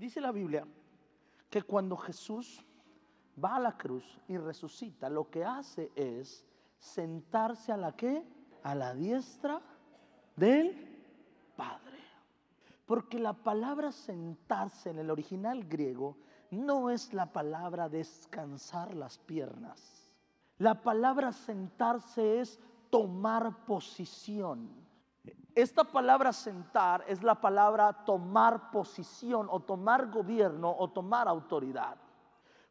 Dice la Biblia que cuando Jesús va a la cruz y resucita, lo que hace es sentarse a la que? A la diestra del Padre. Porque la palabra sentarse en el original griego no es la palabra descansar las piernas. La palabra sentarse es tomar posición. Esta palabra sentar es la palabra tomar posición o tomar gobierno o tomar autoridad.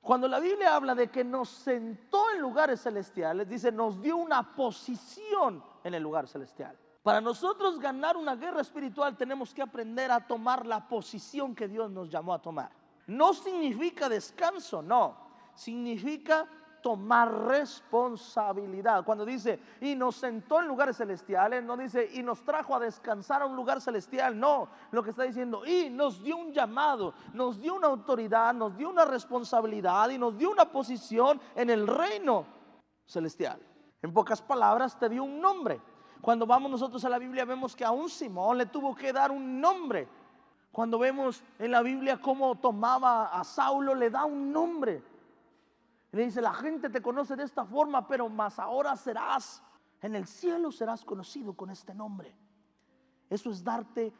Cuando la Biblia habla de que nos sentó en lugares celestiales, dice, nos dio una posición en el lugar celestial. Para nosotros ganar una guerra espiritual tenemos que aprender a tomar la posición que Dios nos llamó a tomar. No significa descanso, no. Significa tomar responsabilidad. Cuando dice, y nos sentó en lugares celestiales, no dice, y nos trajo a descansar a un lugar celestial, no. Lo que está diciendo, y nos dio un llamado, nos dio una autoridad, nos dio una responsabilidad y nos dio una posición en el reino celestial. En pocas palabras, te dio un nombre. Cuando vamos nosotros a la Biblia vemos que a un Simón le tuvo que dar un nombre. Cuando vemos en la Biblia cómo tomaba a Saulo, le da un nombre. Y le dice, la gente te conoce de esta forma, pero más ahora serás, en el cielo serás conocido con este nombre. Eso es darte,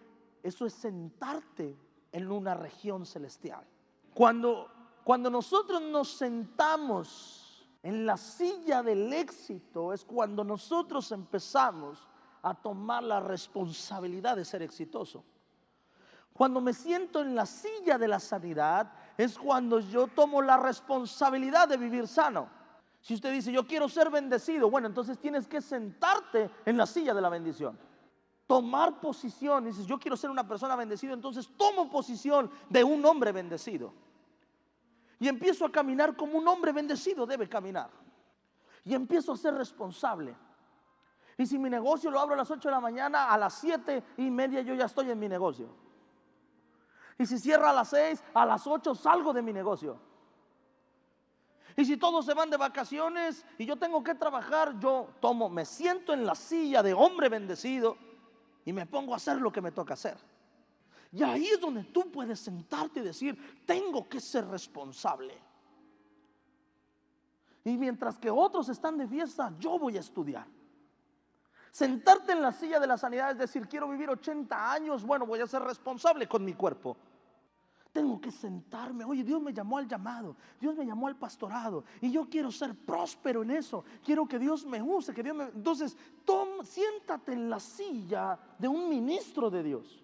eso es sentarte en una región celestial. Cuando, cuando nosotros nos sentamos en la silla del éxito, es cuando nosotros empezamos a tomar la responsabilidad de ser exitoso. Cuando me siento en la silla de la sanidad es cuando yo tomo la responsabilidad de vivir sano. Si usted dice, yo quiero ser bendecido, bueno, entonces tienes que sentarte en la silla de la bendición. Tomar posición, dices, yo quiero ser una persona bendecida, entonces tomo posición de un hombre bendecido. Y empiezo a caminar como un hombre bendecido debe caminar. Y empiezo a ser responsable. Y si mi negocio lo abro a las 8 de la mañana, a las 7 y media yo ya estoy en mi negocio. Y si cierra a las 6, a las 8 salgo de mi negocio. Y si todos se van de vacaciones y yo tengo que trabajar, yo tomo, me siento en la silla de hombre bendecido y me pongo a hacer lo que me toca hacer. Y ahí es donde tú puedes sentarte y decir, tengo que ser responsable. Y mientras que otros están de fiesta, yo voy a estudiar. Sentarte en la silla de la sanidad es decir, quiero vivir 80 años, bueno, voy a ser responsable con mi cuerpo. Tengo que sentarme. Oye, Dios me llamó al llamado. Dios me llamó al pastorado. Y yo quiero ser próspero en eso. Quiero que Dios me use. Que Dios me... Entonces, siéntate en la silla de un ministro de Dios.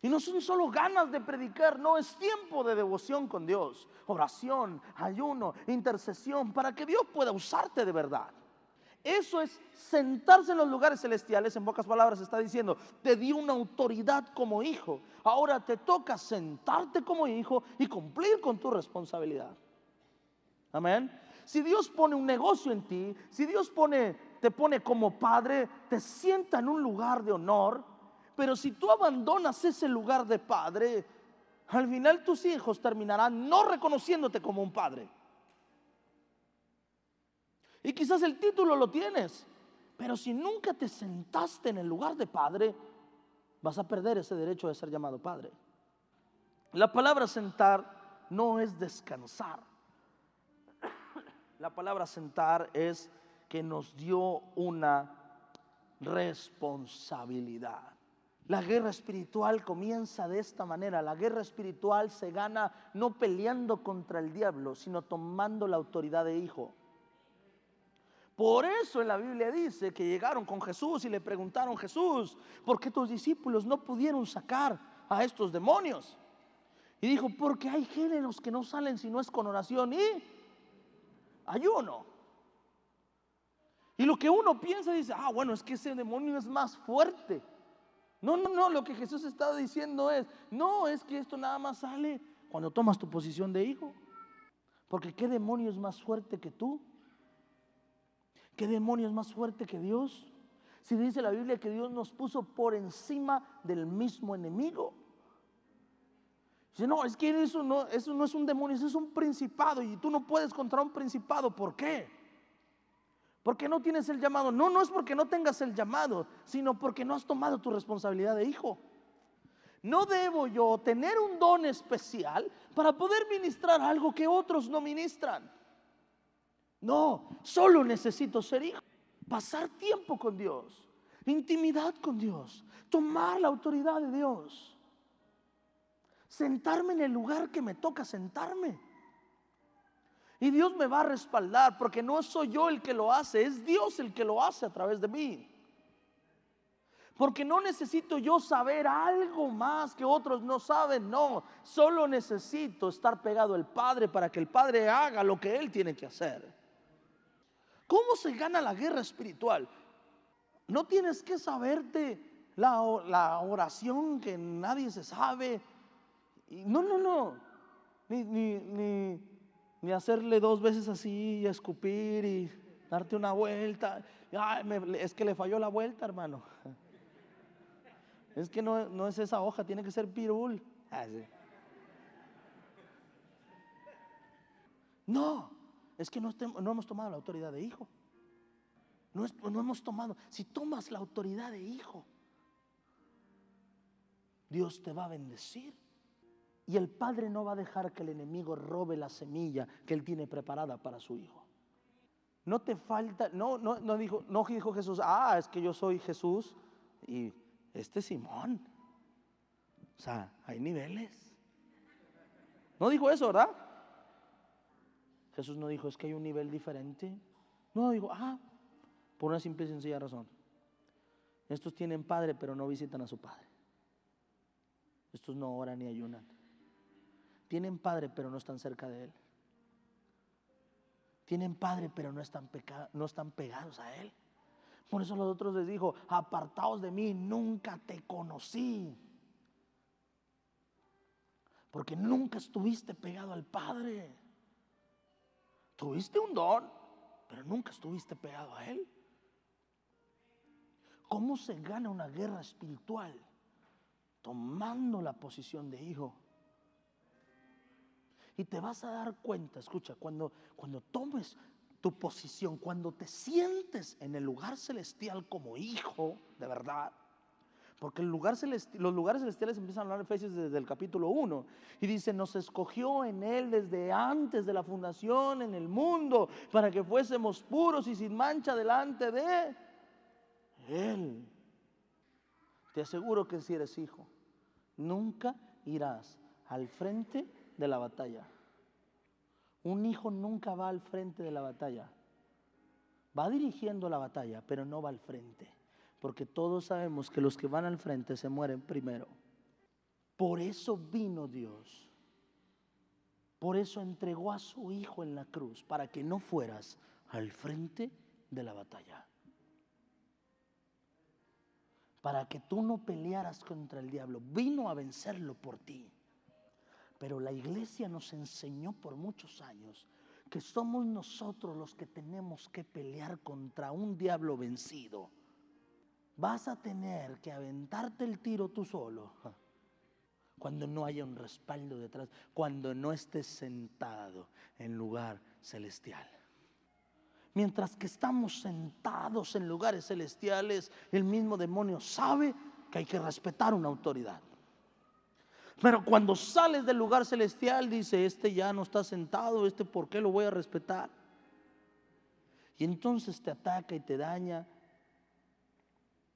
Y no son solo ganas de predicar, no es tiempo de devoción con Dios, oración, ayuno, intercesión, para que Dios pueda usarte de verdad. Eso es sentarse en los lugares celestiales. En pocas palabras está diciendo, te di una autoridad como hijo. Ahora te toca sentarte como hijo y cumplir con tu responsabilidad. Amén. Si Dios pone un negocio en ti, si Dios te pone como padre, te sienta en un lugar de honor. Pero si tú abandonas ese lugar de padre, al final tus hijos terminarán no reconociéndote como un padre. Y quizás el título lo tienes, pero si nunca te sentaste en el lugar de padre, vas a perder ese derecho de ser llamado padre. La palabra sentar no es descansar. La palabra sentar es que nos dio una responsabilidad. La guerra espiritual comienza de esta manera. La guerra espiritual se gana no peleando contra el diablo, sino tomando la autoridad de hijo. Por eso en la Biblia dice que llegaron con Jesús y le preguntaron, Jesús, ¿por qué tus discípulos no pudieron sacar a estos demonios? Y dijo, porque hay géneros que no salen si no es con oración y ayuno. Y lo que uno piensa dice, ah, bueno, es que ese demonio es más fuerte. No, no, no, lo que Jesús está diciendo es, no, es que esto nada más sale cuando tomas tu posición de hijo. Porque ¿qué demonio es más fuerte que tú? ¿Qué demonio es más fuerte que Dios? Si dice la Biblia que Dios nos puso por encima del mismo enemigo. Dice, no, es que eso no, eso no es un demonio, eso es un principado y tú no puedes contra un principado. ¿Por qué? Porque no tienes el llamado. No, no es porque no tengas el llamado, sino porque no has tomado tu responsabilidad de hijo. No debo yo tener un don especial para poder ministrar algo que otros no ministran. No, solo necesito ser hijo, pasar tiempo con Dios, intimidad con Dios, tomar la autoridad de Dios, sentarme en el lugar que me toca sentarme. Y Dios me va a respaldar porque no soy yo el que lo hace, es Dios el que lo hace a través de mí. Porque no necesito yo saber algo más que otros no saben, no. Solo necesito estar pegado al Padre para que el Padre haga lo que Él tiene que hacer. ¿Cómo se gana la guerra espiritual? No tienes que saberte la, oración que nadie se sabe. No, no, no. Ni, ni, ni, hacerle dos veces así y escupir y darte una vuelta. es que le falló la vuelta, hermano. Es que no, es esa hoja, tiene que ser pirul. Ah, no, es que no, hemos tomado la autoridad de hijo. No, no hemos tomado. Si tomas la autoridad de hijo, Dios te va a bendecir. Y el padre no va a dejar que el enemigo robe la semilla que él tiene preparada para su hijo. No te falta, no, no, no dijo, no dijo Jesús, ah, es que yo soy Jesús y este Simón. O sea, hay niveles. No dijo eso, ¿verdad? Jesús no dijo, es que hay un nivel diferente. No, dijo, ah, por una simple y sencilla razón. Estos tienen padre, pero no visitan a su padre. Estos no oran ni ayunan. Tienen padre, pero no están cerca de él. Tienen padre, pero no están, no están pegados a él. Por eso los otros les dijo, apartaos de mí, nunca te conocí. Porque nunca estuviste pegado al Padre. Tuviste un don, pero nunca estuviste pegado a Él. ¿Cómo se gana una guerra espiritual? Tomando la posición de hijo. Y te vas a dar cuenta, escucha, cuando, cuando tomes tu posición, cuando te sientes en el lugar celestial como hijo, de verdad, porque los lugares celestiales empiezan a hablar en Efesios desde el capítulo 1. Y dice, nos escogió en Él desde antes de la fundación en el mundo, para que fuésemos puros y sin mancha delante de Él. Te aseguro que si eres hijo, nunca irás al frente de la batalla. Un hijo nunca va al frente de la batalla. Va dirigiendo la batalla, pero no va al frente. Porque todos sabemos que los que van al frente se mueren primero. Por eso vino Dios. Por eso entregó a su Hijo en la cruz, para que no fueras al frente de la batalla. Para que tú no pelearas contra el diablo. Vino a vencerlo por ti. Pero la iglesia nos enseñó por muchos años que somos nosotros los que tenemos que pelear contra un diablo vencido. Vas a tener que aventarte el tiro tú solo cuando no haya un respaldo detrás, cuando no estés sentado en lugar celestial. Mientras que estamos sentados en lugares celestiales, el mismo demonio sabe que hay que respetar una autoridad. Pero cuando sales del lugar celestial, dice, este ya no está sentado, este por qué lo voy a respetar. Y entonces te ataca y te daña.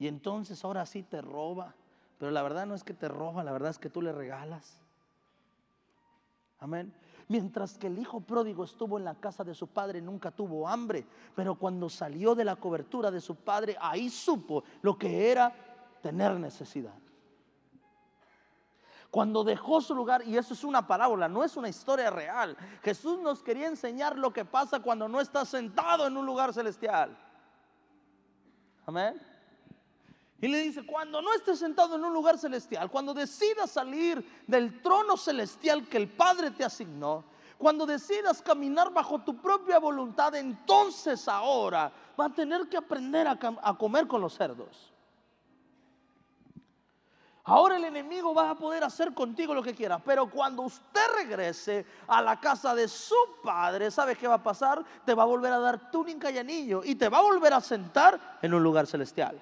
Y entonces ahora sí te roba. Pero la verdad no es que te roba, la verdad es que tú le regalas. Amén. Mientras que el hijo pródigo estuvo en la casa de su padre, nunca tuvo hambre. Pero cuando salió de la cobertura de su padre, ahí supo lo que era tener necesidad. Cuando dejó su lugar, y eso es una parábola, no es una historia real. Jesús nos quería enseñar lo que pasa cuando no estás sentado en un lugar celestial. Amén. Y le dice, cuando no estés sentado en un lugar celestial, cuando decidas salir del trono celestial que el Padre te asignó, cuando decidas caminar bajo tu propia voluntad, entonces ahora va a tener que aprender a, comer con los cerdos. Ahora el enemigo va a poder hacer contigo lo que quiera. Pero cuando usted regrese a la casa de su padre, ¿sabe qué va a pasar? Te va a volver a dar túnica y anillo y te va a volver a sentar en un lugar celestial.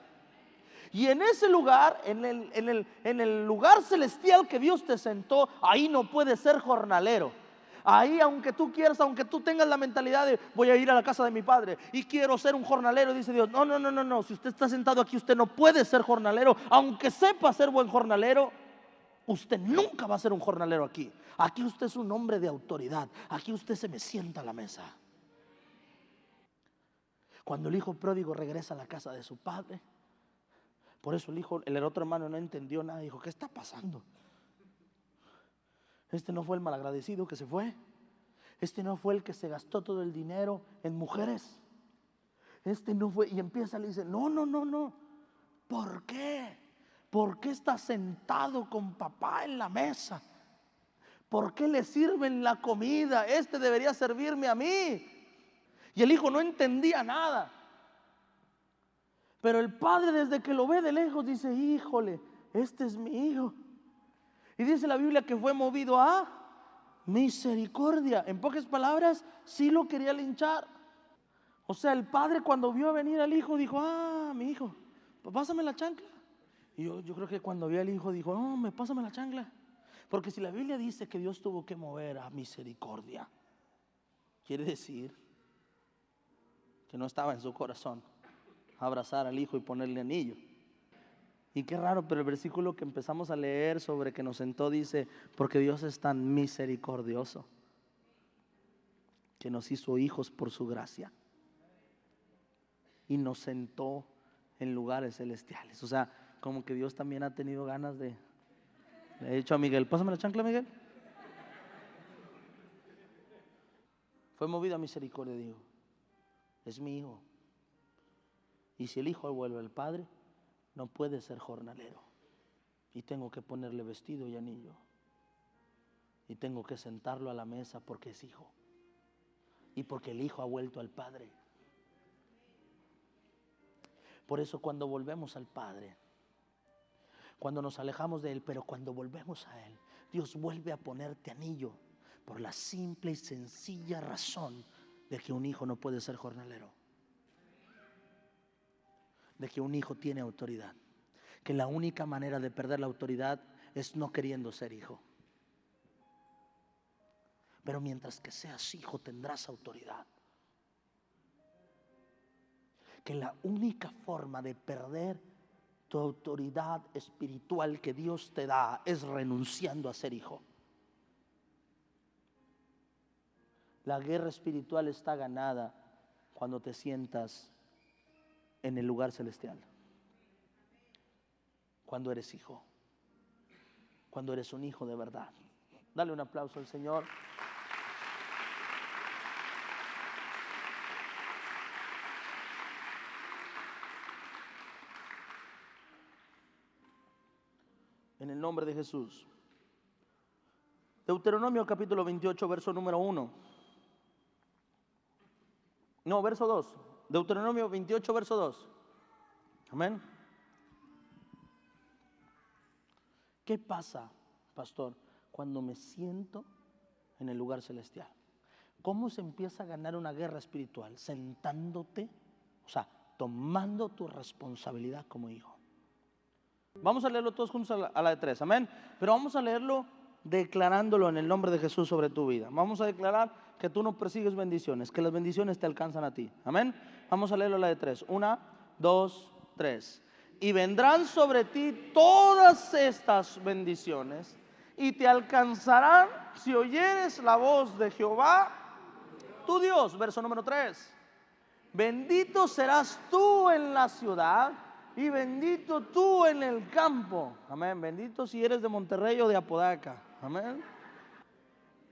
Y en ese lugar, en el, en, el, en el, lugar celestial que Dios te sentó, ahí no puedes ser jornalero. Ahí, aunque tú quieras, aunque tú tengas la mentalidad de voy a ir a la casa de mi padre y quiero ser un jornalero, dice Dios, no, no, no, no, no, si usted está sentado aquí, usted no puede ser jornalero, aunque sepa ser buen jornalero, usted nunca va a ser un jornalero aquí. Aquí usted es un hombre de autoridad, aquí usted se me sienta a la mesa. Cuando el hijo pródigo regresa a la casa de su padre, por eso el hijo, el otro hermano no entendió nada, dijo, ¿qué está pasando? Este no fue el malagradecido que se fue. Este no fue el que se gastó todo el dinero en mujeres. Este no fue. Y empieza le dice, no, no, no, no. ¿Por qué? ¿Por qué está sentado con papá en la mesa? ¿Por qué le sirven la comida? Este debería servirme a mí. Y el hijo no entendía nada. Pero el padre desde que lo ve de lejos dice, híjole, este es mi hijo. Y dice la Biblia que fue movido a misericordia. En pocas palabras, sí lo quería linchar. O sea, el padre cuando vio venir al hijo dijo, ah, mi hijo, pásame la chancla. Y yo, yo creo que cuando vio al hijo dijo, no, me pásame la chancla. Porque si la Biblia dice que Dios tuvo que mover a misericordia, quiere decir que no estaba en su corazón abrazar al hijo y ponerle anillo. Y qué raro, pero el versículo que empezamos a leer sobre que nos sentó dice, porque Dios es tan misericordioso, que nos hizo hijos por su gracia y nos sentó en lugares celestiales. O sea, como que Dios también ha tenido ganas de... Le he dicho a Miguel, pásame la chancla, Miguel. Fue movido a misericordia, digo, es mi hijo. Y si el hijo vuelve al padre, no puede ser jornalero. Y tengo que ponerle vestido y anillo. Y tengo que sentarlo a la mesa porque es hijo. Y porque el hijo ha vuelto al Padre. Por eso cuando volvemos al Padre, cuando nos alejamos de Él, pero cuando volvemos a Él, Dios vuelve a ponerte anillo por la simple y sencilla razón de que un hijo no puede ser jornalero de que un hijo tiene autoridad. Que la única manera de perder la autoridad es no queriendo ser hijo. Pero mientras que seas hijo tendrás autoridad. Que la única forma de perder tu autoridad espiritual que Dios te da es renunciando a ser hijo. La guerra espiritual está ganada cuando te sientas en el lugar celestial. Cuando eres hijo. Cuando eres un hijo de verdad. Dale un aplauso al Señor. En el nombre de Jesús. Deuteronomio capítulo 28, verso número 1. No, verso 2. Deuteronomio 28, verso 2. Amén. ¿Qué pasa, pastor, cuando me siento en el lugar celestial? ¿Cómo se empieza a ganar una guerra espiritual? Sentándote, o sea, tomando tu responsabilidad como hijo. Vamos a leerlo todos juntos a la, a la de tres, amén. Pero vamos a leerlo declarándolo en el nombre de Jesús sobre tu vida. Vamos a declarar que tú no persigues bendiciones, que las bendiciones te alcanzan a ti. Amén. Vamos a leerlo la de tres. Una, dos, tres. Y vendrán sobre ti todas estas bendiciones y te alcanzarán si oyeres la voz de Jehová, tu Dios. Verso número tres. Bendito serás tú en la ciudad y bendito tú en el campo. Amén. Bendito si eres de Monterrey o de Apodaca. Amén.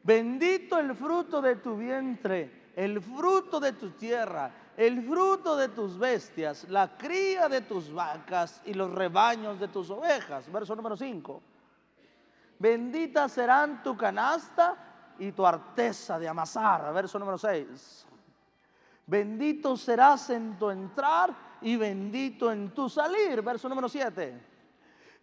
Bendito el fruto de tu vientre, el fruto de tu tierra, el fruto de tus bestias, la cría de tus vacas y los rebaños de tus ovejas. Verso número 5. Bendita serán tu canasta y tu arteza de amasar. Verso número 6. Bendito serás en tu entrar y bendito en tu salir. Verso número 7.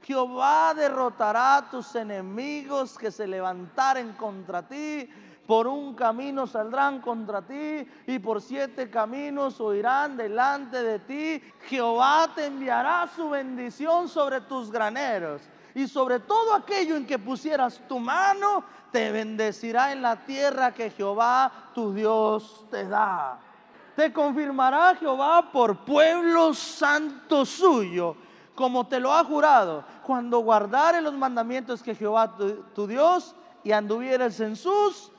Jehová derrotará a tus enemigos que se levantaren contra ti. Por un camino saldrán contra ti y por siete caminos huirán delante de ti. Jehová te enviará su bendición sobre tus graneros y sobre todo aquello en que pusieras tu mano, te bendecirá en la tierra que Jehová tu Dios te da. Te confirmará Jehová por pueblo santo suyo, como te lo ha jurado, cuando guardare los mandamientos que Jehová tu, Dios y anduvieres en sus.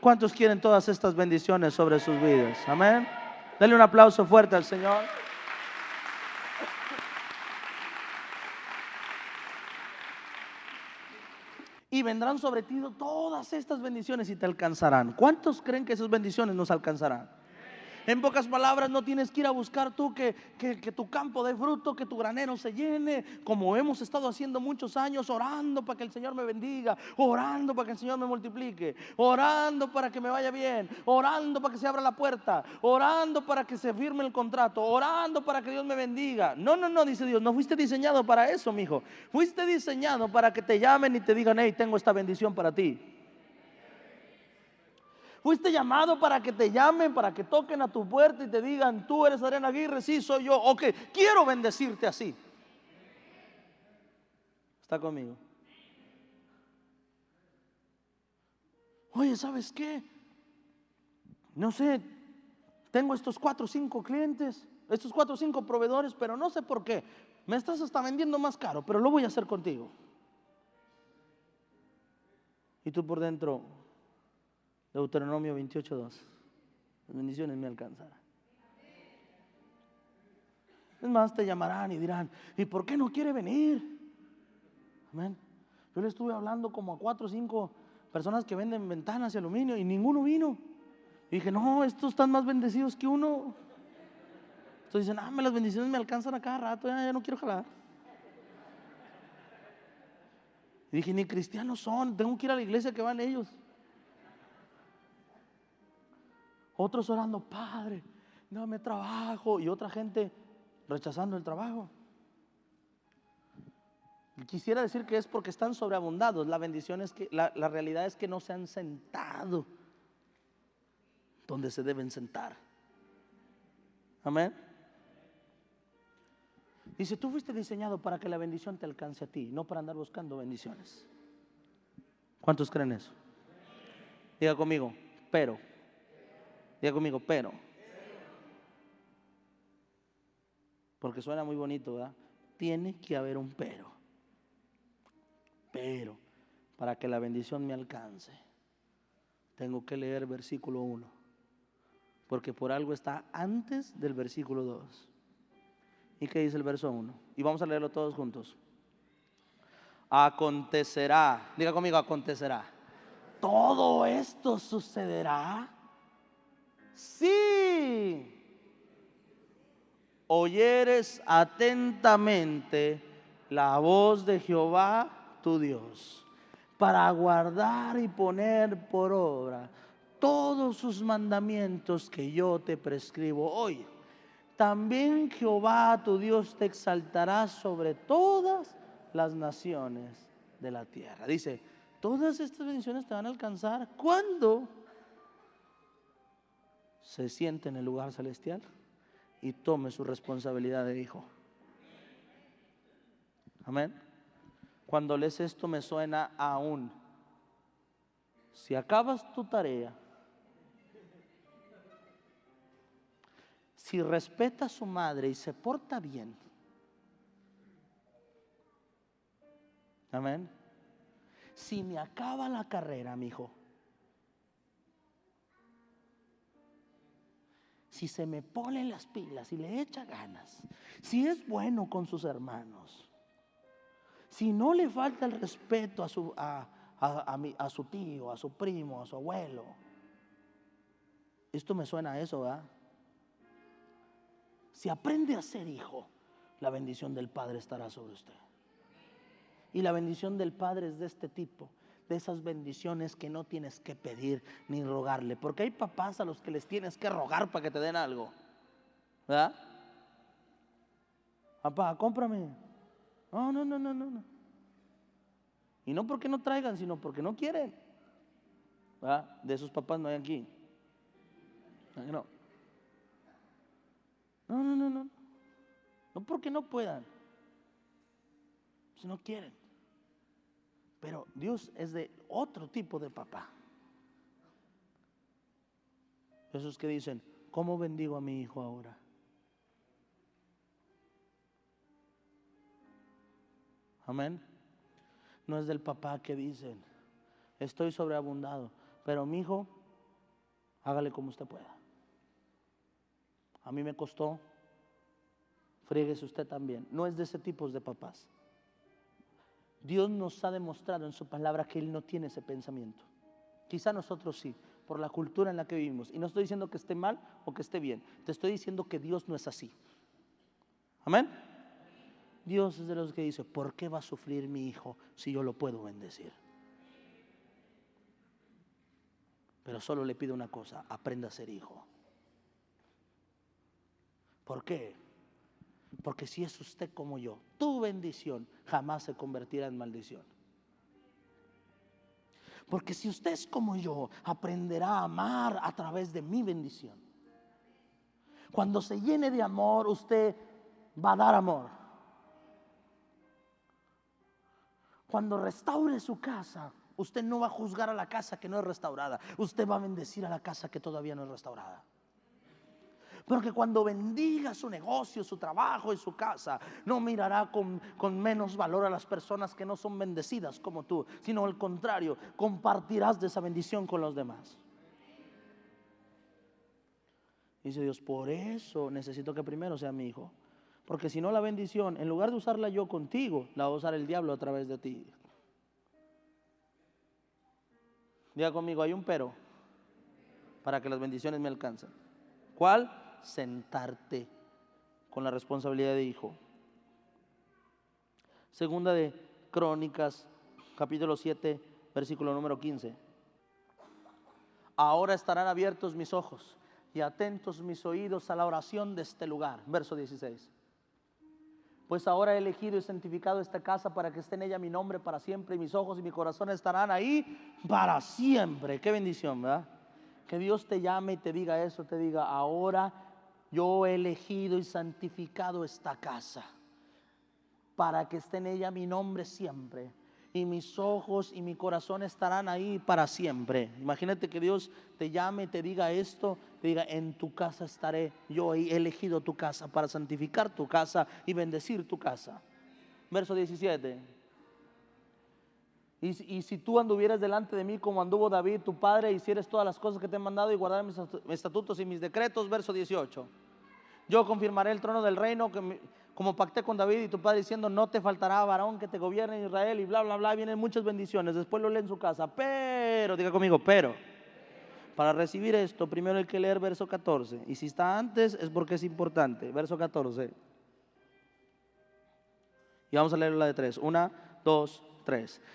¿Cuántos quieren todas estas bendiciones sobre sus vidas? Amén. Dale un aplauso fuerte al Señor. y vendrán sobre ti todas estas bendiciones y te alcanzarán. ¿Cuántos creen que esas bendiciones nos alcanzarán? En pocas palabras, no tienes que ir a buscar tú que, tu campo dé fruto, que tu granero se llene, como hemos estado haciendo muchos años, orando para que el Señor me bendiga, orando para que el Señor me multiplique, orando para que me vaya bien, orando para que se abra la puerta, orando para que se firme el contrato, orando para que Dios me bendiga. No, no, no, dice Dios, no fuiste diseñado para eso, mi hijo. Fuiste diseñado para que te llamen y te digan, hey, tengo esta bendición para ti. Fuiste llamado para que te llamen, para que toquen a tu puerta y te digan, tú eres Arena Aguirre, sí, soy yo. Ok, quiero bendecirte así. ¿Está conmigo? Oye, ¿sabes qué? No sé, tengo estos cuatro o cinco clientes, estos cuatro o cinco proveedores, pero no sé por qué. Me estás hasta vendiendo más caro, pero lo voy a hacer contigo. Y tú por dentro, Deuteronomio 28.2. Las bendiciones me alcanzarán. Es más, te llamarán y dirán, ¿y por qué no quiere venir? Amén. Yo le estuve hablando como a cuatro o cinco personas que venden ventanas y aluminio y ninguno vino. Y dije, no, estos están más bendecidos que uno. Entonces dicen, ah, las bendiciones me alcanzan a cada rato, ya, ya no quiero jalar. Y dije, ni cristianos son, tengo que ir a la iglesia que van ellos. Otros orando, Padre, dame trabajo. Y otra gente rechazando el trabajo. Quisiera decir que es porque están sobreabundados. La bendición es que, la, la realidad es que no se han sentado donde se deben sentar. Amén. Dice, tú fuiste diseñado para que la bendición te alcance a ti, no para andar buscando bendiciones. ¿Cuántos creen eso? Diga conmigo, pero. Diga conmigo, pero. Porque suena muy bonito, ¿verdad? Tiene que haber un pero. Pero, para que la bendición me alcance, tengo que leer versículo 1. Porque por algo está antes del versículo 2. ¿Y qué dice el verso 1? Y vamos a leerlo todos juntos. Acontecerá, diga conmigo, acontecerá. Todo esto sucederá si oyeres atentamente la voz de Jehová tu Dios, para guardar y poner por obra todos sus mandamientos que yo te prescribo hoy. También Jehová tu Dios te exaltará sobre todas las naciones de la tierra. Dice, todas estas bendiciones te van a alcanzar cuando se siente en el lugar celestial y tome su responsabilidad de hijo. Amén. Cuando lees esto me suena aún. Si acabas tu tarea, si respeta a su madre y se porta bien, amén. Si me acaba la carrera, mi hijo, si se me pone las pilas y le echa ganas, si es bueno con sus hermanos, si no le falta el respeto a su, a, a, su tío, a su primo, a su abuelo, esto me suena a eso, ¿verdad? Si aprende a ser hijo, la bendición del Padre estará sobre usted. Y la bendición del Padre es de este tipo de esas bendiciones que no tienes que pedir ni rogarle. Porque hay papás a los que les tienes que rogar para que te den algo. ¿Verdad? Papá, cómprame. No, no, no, no, no. Y no porque no traigan, sino porque no quieren. ¿verdad? De esos papás no hay aquí. No. No, no, no, no. No porque no puedan. Si no quieren. Pero Dios es de otro tipo de papá. Esos que dicen, ¿cómo bendigo a mi hijo ahora? Amén. No es del papá que dicen, estoy sobreabundado, pero mi hijo, hágale como usted pueda. A mí me costó, fríguese usted también. No es de ese tipo de papás. Dios nos ha demostrado en su palabra que Él no tiene ese pensamiento. Quizá nosotros sí, por la cultura en la que vivimos. Y no estoy diciendo que esté mal o que esté bien. Te estoy diciendo que Dios no es así. Amén. Dios es de los que dice, ¿por qué va a sufrir mi hijo si yo lo puedo bendecir? Pero solo le pido una cosa, aprenda a ser hijo. ¿Por qué? Porque si es usted como yo, tu bendición jamás se convertirá en maldición. Porque si usted es como yo, aprenderá a amar a través de mi bendición. Cuando se llene de amor, usted va a dar amor. Cuando restaure su casa, usted no va a juzgar a la casa que no es restaurada. Usted va a bendecir a la casa que todavía no es restaurada. Porque cuando bendiga su negocio, su trabajo y su casa, no mirará con, con, menos valor a las personas que no son bendecidas como tú, sino al contrario, compartirás de esa bendición con los demás. Dice Dios, por eso necesito que primero sea mi hijo. Porque si no la bendición, en lugar de usarla yo contigo, la va a usar el diablo a través de ti. Diga conmigo, hay un pero para que las bendiciones me alcancen. ¿Cuál? Sentarte con la responsabilidad de hijo. Segunda de Crónicas, capítulo 7, versículo número 15. Ahora estarán abiertos mis ojos y atentos mis oídos a la oración de este lugar. Verso 16 pues ahora he elegido y santificado esta casa para que esté en ella mi nombre para siempre y mis ojos y mi corazón estarán ahí para siempre. Qué bendición, ¿verdad? Que Dios te llame y te diga eso, te diga, ahora yo he elegido y santificado esta casa para que esté en ella mi nombre siempre y mis ojos y mi corazón estarán ahí para siempre. Imagínate que Dios te llame y te diga esto, te diga, en tu casa estaré, yo he elegido tu casa para santificar tu casa y bendecir tu casa. Verso 17. Y, si tú anduvieras delante de mí como anduvo David, tu padre, hicieres todas las cosas que te he mandado y guardar mis estatutos y mis decretos, verso 18. Yo confirmaré el trono del reino que, como pacté con David y tu padre diciendo, no te faltará varón que te gobierne en Israel y bla, bla, bla, vienen muchas bendiciones. Después lo lee en su casa. Pero, diga conmigo, pero. Para recibir esto, primero hay que leer verso 14. Y si está antes es porque es importante. Verso 14. Y vamos a leer la de tres. Una, dos,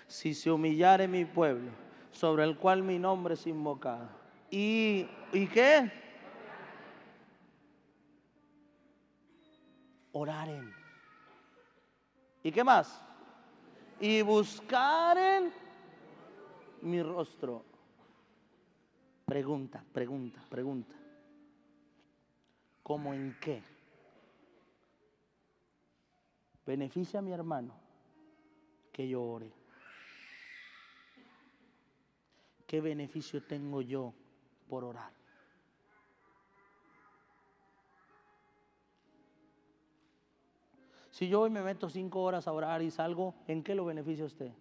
Si se humillare mi pueblo, sobre el cual mi nombre es invocado. ¿Y, ¿y qué? oraren. ¿Y qué más? Y buscaren mi rostro. Pregunta, pregunta, pregunta. ¿Cómo en qué? Beneficia a mi hermano que yo ore. ¿Qué beneficio tengo yo por orar? Si yo hoy me meto cinco horas a orar y salgo, ¿en qué lo beneficia usted?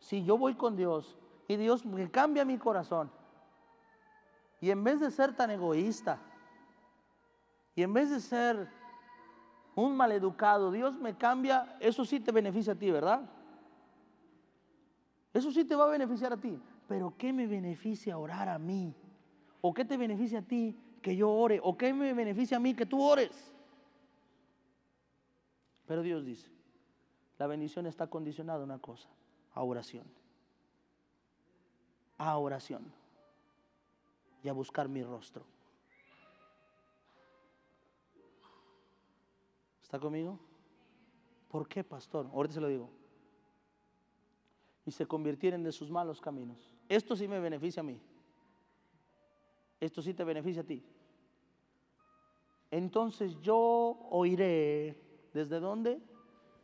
Si yo voy con Dios y Dios me cambia mi corazón, y en vez de ser tan egoísta, y en vez de ser un maleducado, Dios me cambia, eso sí te beneficia a ti, ¿verdad? Eso sí te va a beneficiar a ti. Pero ¿qué me beneficia orar a mí? ¿O qué te beneficia a ti que yo ore? ¿O qué me beneficia a mí que tú ores? Pero Dios dice, la bendición está condicionada a una cosa, a oración. A oración. Y a buscar mi rostro. ¿Está conmigo? ¿Por qué, pastor? Ahorita se lo digo. y se convirtieren de sus malos caminos. Esto sí me beneficia a mí. Esto sí te beneficia a ti. Entonces yo oiré, ¿desde dónde?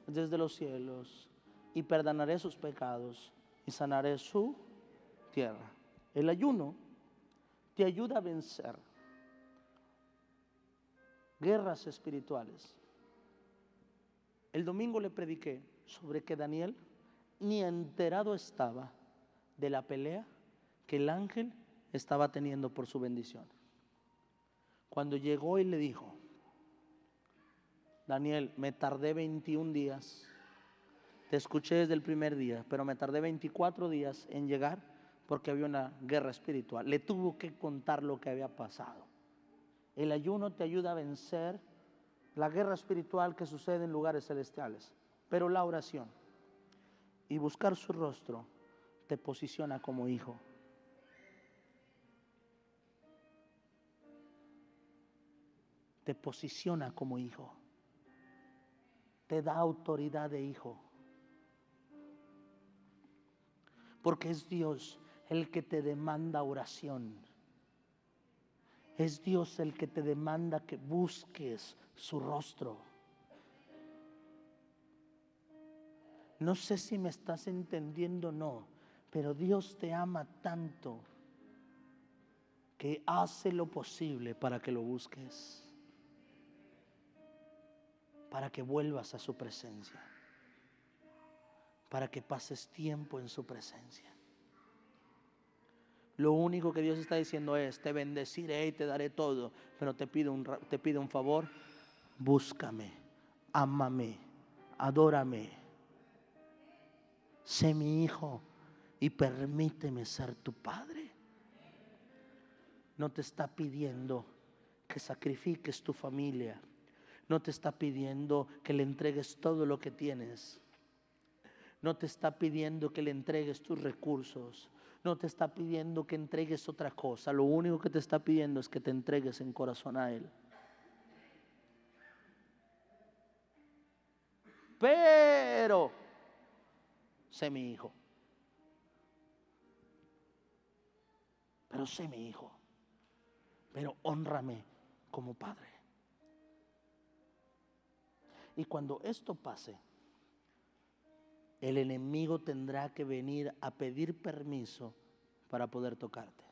Desde los cielos, y perdonaré sus pecados y sanaré su tierra. El ayuno te ayuda a vencer guerras espirituales. El domingo le prediqué sobre que Daniel ni enterado estaba de la pelea que el ángel estaba teniendo por su bendición. Cuando llegó y le dijo, Daniel, me tardé 21 días, te escuché desde el primer día, pero me tardé 24 días en llegar porque había una guerra espiritual. Le tuvo que contar lo que había pasado. El ayuno te ayuda a vencer la guerra espiritual que sucede en lugares celestiales, pero la oración y buscar su rostro te posiciona como hijo. Te posiciona como hijo. Te da autoridad de hijo. Porque es Dios el que te demanda oración. Es Dios el que te demanda que busques su rostro. No sé si me estás entendiendo o no, pero Dios te ama tanto que hace lo posible para que lo busques, para que vuelvas a su presencia, para que pases tiempo en su presencia. Lo único que Dios está diciendo es, te bendeciré y te daré todo, pero te pido un, te pido un favor, búscame, ámame, adórame, sé mi hijo y permíteme ser tu padre. No te está pidiendo que sacrifiques tu familia, no te está pidiendo que le entregues todo lo que tienes, no te está pidiendo que le entregues tus recursos, no te está pidiendo que entregues otra cosa, lo único que te está pidiendo es que te entregues en corazón a Él. Pero, sé mi hijo. Pero sé mi hijo. Pero honrame como padre. Y cuando esto pase, el enemigo tendrá que venir a pedir permiso para poder tocarte.